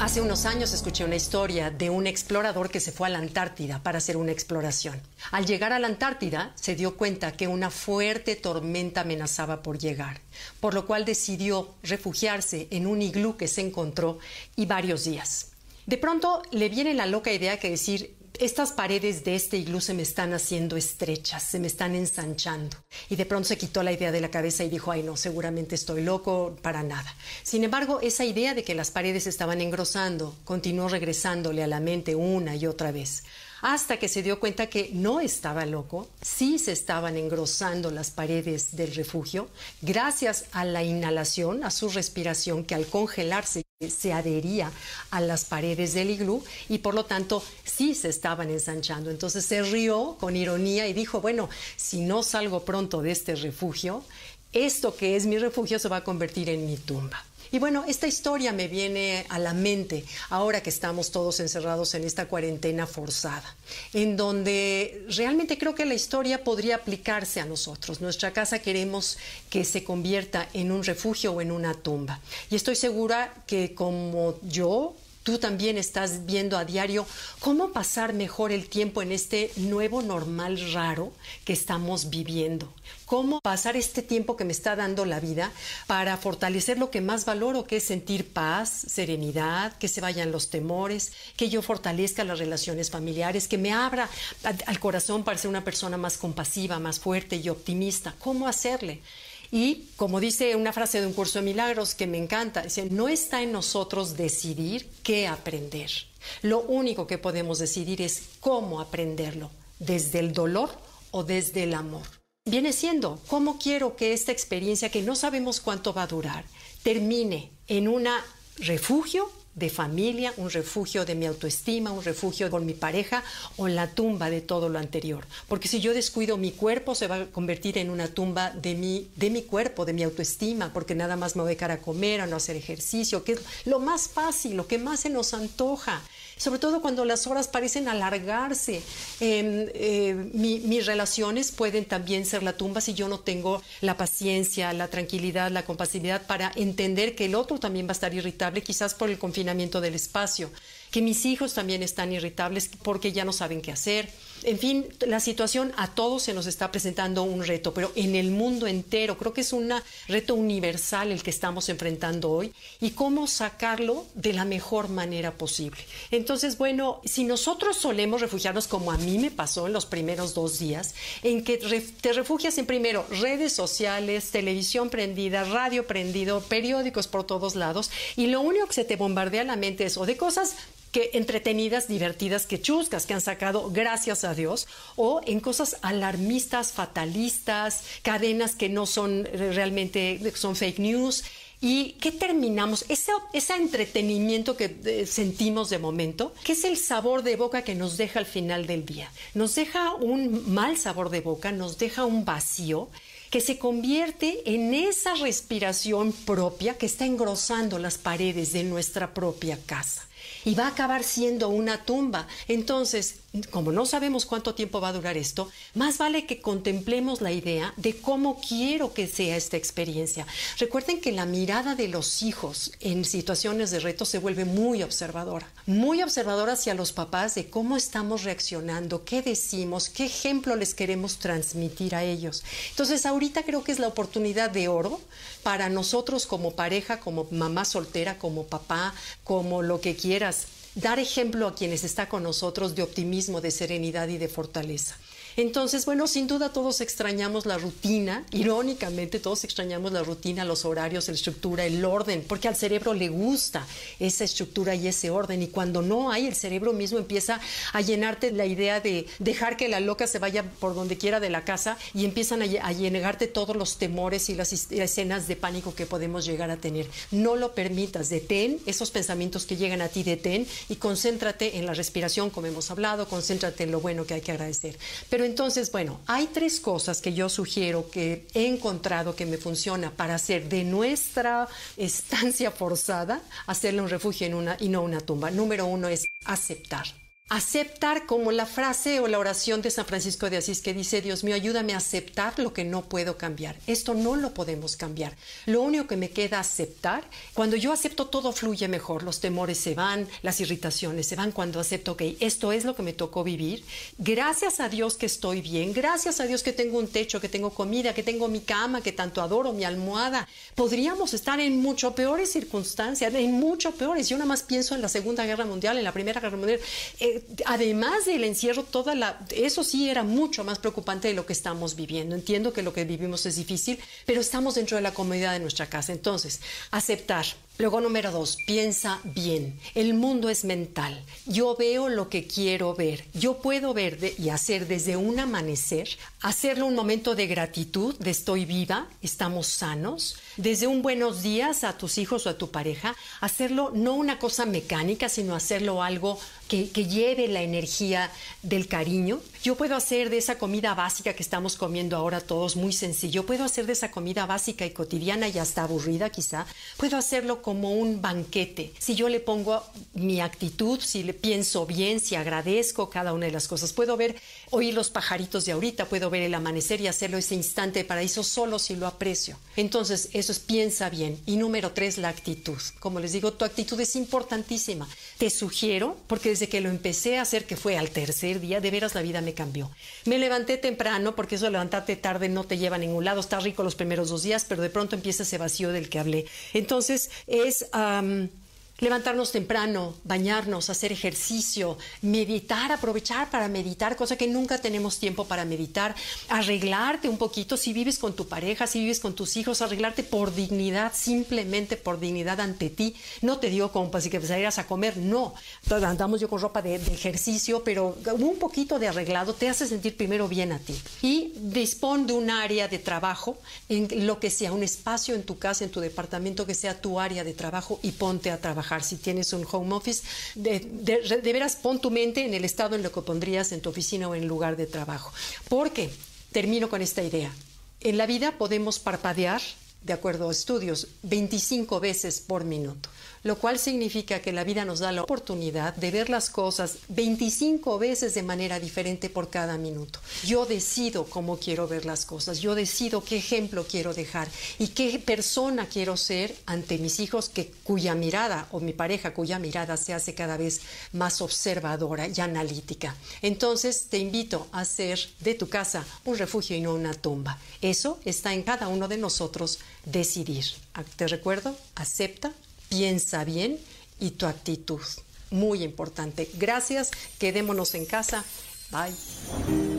Hace unos años escuché una historia de un explorador que se fue a la Antártida para hacer una exploración. Al llegar a la Antártida se dio cuenta que una fuerte tormenta amenazaba por llegar, por lo cual decidió refugiarse en un iglú que se encontró y varios días. De pronto le viene la loca idea que decir, estas paredes de este iglú se me están haciendo estrechas, se me están ensanchando. Y de pronto se quitó la idea de la cabeza y dijo, ay no, seguramente estoy loco, para nada. Sin embargo, esa idea de que las paredes estaban engrosando continuó regresándole a la mente una y otra vez hasta que se dio cuenta que no estaba loco, sí se estaban engrosando las paredes del refugio, gracias a la inhalación, a su respiración, que al congelarse se adhería a las paredes del iglú y por lo tanto sí se estaban ensanchando. Entonces se rió con ironía y dijo, bueno, si no salgo pronto de este refugio, esto que es mi refugio se va a convertir en mi tumba. Y bueno, esta historia me viene a la mente ahora que estamos todos encerrados en esta cuarentena forzada, en donde realmente creo que la historia podría aplicarse a nosotros. Nuestra casa queremos que se convierta en un refugio o en una tumba. Y estoy segura que como yo, tú también estás viendo a diario cómo pasar mejor el tiempo en este nuevo normal raro que estamos viviendo. Cómo pasar este tiempo que me está dando la vida para fortalecer lo que más valoro, que es sentir paz, serenidad, que se vayan los temores, que yo fortalezca las relaciones familiares, que me abra al corazón para ser una persona más compasiva, más fuerte y optimista. ¿Cómo hacerle? Y como dice una frase de un curso de milagros que me encanta, dice, no está en nosotros decidir qué aprender. Lo único que podemos decidir es cómo aprenderlo, desde el dolor o desde el amor. Viene siendo, ¿cómo quiero que esta experiencia, que no sabemos cuánto va a durar, termine en un refugio de familia, un refugio de mi autoestima, un refugio con mi pareja o la tumba de todo lo anterior. Porque si yo descuido mi cuerpo, se va a convertir en una tumba de mi, de mi cuerpo, de mi autoestima, porque nada más me voy a dejar a comer, a no hacer ejercicio, que es lo más fácil, lo que más se nos antoja sobre todo cuando las horas parecen alargarse. Em, eh, mis relaciones pueden también ser la tumba si yo no tengo la paciencia, la tranquilidad, la compasividad para entender que el otro también va a estar irritable, quizás por el confinamiento del espacio, que mis hijos también están irritables porque ya no saben qué hacer en fin, la situación a todos se nos está presentando un reto, pero en el mundo entero creo que es un reto universal el que estamos enfrentando hoy y cómo sacarlo de la mejor manera posible. Entonces, bueno, si nosotros solemos refugiarnos como a mí me pasó en los primeros dos días, en que te refugias en primero redes sociales, televisión prendida, radio prendido, periódicos por todos lados y lo único que se te bombardea la mente es o de cosas entretenidas, divertidas, que chuscas que han sacado, gracias a Dios, o en cosas alarmistas, fatalistas, cadenas que no son realmente, son fake news. ¿Y qué terminamos? Ese, ese entretenimiento que eh, sentimos de momento, que es el sabor de boca que nos deja al final del día. Nos deja un mal sabor de boca, nos deja un vacío que se convierte en esa respiración propia que está engrosando las paredes de nuestra propia casa y va a acabar siendo una tumba. Entonces, como no sabemos cuánto tiempo va a durar esto, más vale que contemplemos la idea de cómo quiero que sea esta experiencia. Recuerden que la mirada de los hijos en situaciones de reto se vuelve muy observadora, muy observadora hacia los papás de cómo estamos reaccionando, qué decimos, qué ejemplo les queremos transmitir a ellos. Entonces, ahorita creo que es la oportunidad de oro para nosotros como pareja, como mamá soltera, como papá, como lo que quieras dar ejemplo a quienes está con nosotros de optimismo, de serenidad y de fortaleza. Entonces, bueno, sin duda todos extrañamos la rutina, irónicamente todos extrañamos la rutina, los horarios, la estructura, el orden, porque al cerebro le gusta esa estructura y ese orden y cuando no hay, el cerebro mismo empieza a llenarte la idea de dejar que la loca se vaya por donde quiera de la casa y empiezan a, llenarte todos los temores y las escenas de pánico que podemos llegar a tener. No lo permitas, detén esos pensamientos que llegan a ti, detén y concéntrate en la respiración, como hemos hablado, concéntrate en lo bueno que hay que agradecer. Pero entonces, bueno, hay tres cosas que yo sugiero que he encontrado que me funciona para hacer de nuestra estancia forzada, hacerle un refugio en una y no una tumba. Número uno es aceptar. Aceptar como la frase o la oración de San Francisco de Asís que dice, Dios mío, ayúdame a aceptar lo que no puedo cambiar. Esto no lo podemos cambiar. Lo único que me queda aceptar, cuando yo acepto todo fluye mejor, los temores se van, las irritaciones se van cuando acepto, ok, esto es lo que me tocó vivir. Gracias a Dios que estoy bien, gracias a Dios que tengo un techo, que tengo comida, que tengo mi cama, que tanto adoro, mi almohada. Podríamos estar en mucho peores circunstancias, en mucho peores. Yo nada más pienso en la Segunda Guerra Mundial, en la Primera Guerra Mundial. Eh, además del encierro, toda la, eso sí era mucho más preocupante de lo que estamos viviendo. Entiendo que lo que vivimos es difícil, pero estamos dentro de la comodidad de nuestra casa. Entonces, aceptar. Luego, número dos, piensa bien. El mundo es mental. Yo veo lo que quiero ver. Yo puedo ver y hacer desde un amanecer, hacerlo un momento de gratitud, de estoy viva, estamos sanos, desde un buenos días a tus hijos o a tu pareja, hacerlo no una cosa mecánica, sino hacerlo algo que, lleve la energía del cariño. Yo puedo hacer de esa comida básica que estamos comiendo ahora todos muy sencillo, puedo hacer de esa comida básica y cotidiana y hasta aburrida quizá, puedo hacerlo como un banquete. Si yo le pongo mi actitud, si le pienso bien, si agradezco cada una de las cosas, puedo ver, oír los pajaritos de ahorita, puedo ver el amanecer y hacerlo ese instante de paraíso solo si lo aprecio. Entonces, eso es piensa bien. Y número tres, la actitud. Como les digo, tu actitud es importantísima. Te sugiero, porque desde que lo empecé a hacer, que fue al tercer día, de veras la vida me cambió. Me levanté temprano, porque eso de levantarte tarde no te lleva a ningún lado. Está rico los primeros dos días, pero de pronto empieza ese vacío del que hablé. Entonces, es levantarnos temprano, bañarnos, hacer ejercicio, meditar, aprovechar para meditar, cosa que nunca tenemos tiempo para meditar, arreglarte un poquito si vives con tu pareja, si vives con tus hijos, arreglarte por dignidad, simplemente por dignidad ante ti. No te digo como para que salieras a comer, no. Andamos yo con ropa de, de ejercicio, pero un poquito de arreglado te hace sentir primero bien a ti. Y dispón de un área de trabajo, en lo que sea, un espacio en tu casa, en tu departamento que sea tu área de trabajo y ponte a trabajar si tienes un home office, de, veras pon tu mente en el estado en lo que pondrías en tu oficina o en lugar de trabajo. Porque, termino con esta idea, en la vida podemos parpadear, de acuerdo a estudios, 25 veces por minuto lo cual significa que la vida nos da la oportunidad de ver las cosas 25 veces de manera diferente por cada minuto. Yo decido cómo quiero ver las cosas, yo decido qué ejemplo quiero dejar y qué persona quiero ser ante mis hijos que, cuya mirada o mi pareja cuya mirada se hace cada vez más observadora y analítica. Entonces te invito a hacer de tu casa un refugio y no una tumba. Eso está en cada uno de nosotros decidir. Te recuerdo, acepta, piensa bien y tu actitud. Muy importante. Gracias, quedémonos en casa. Bye.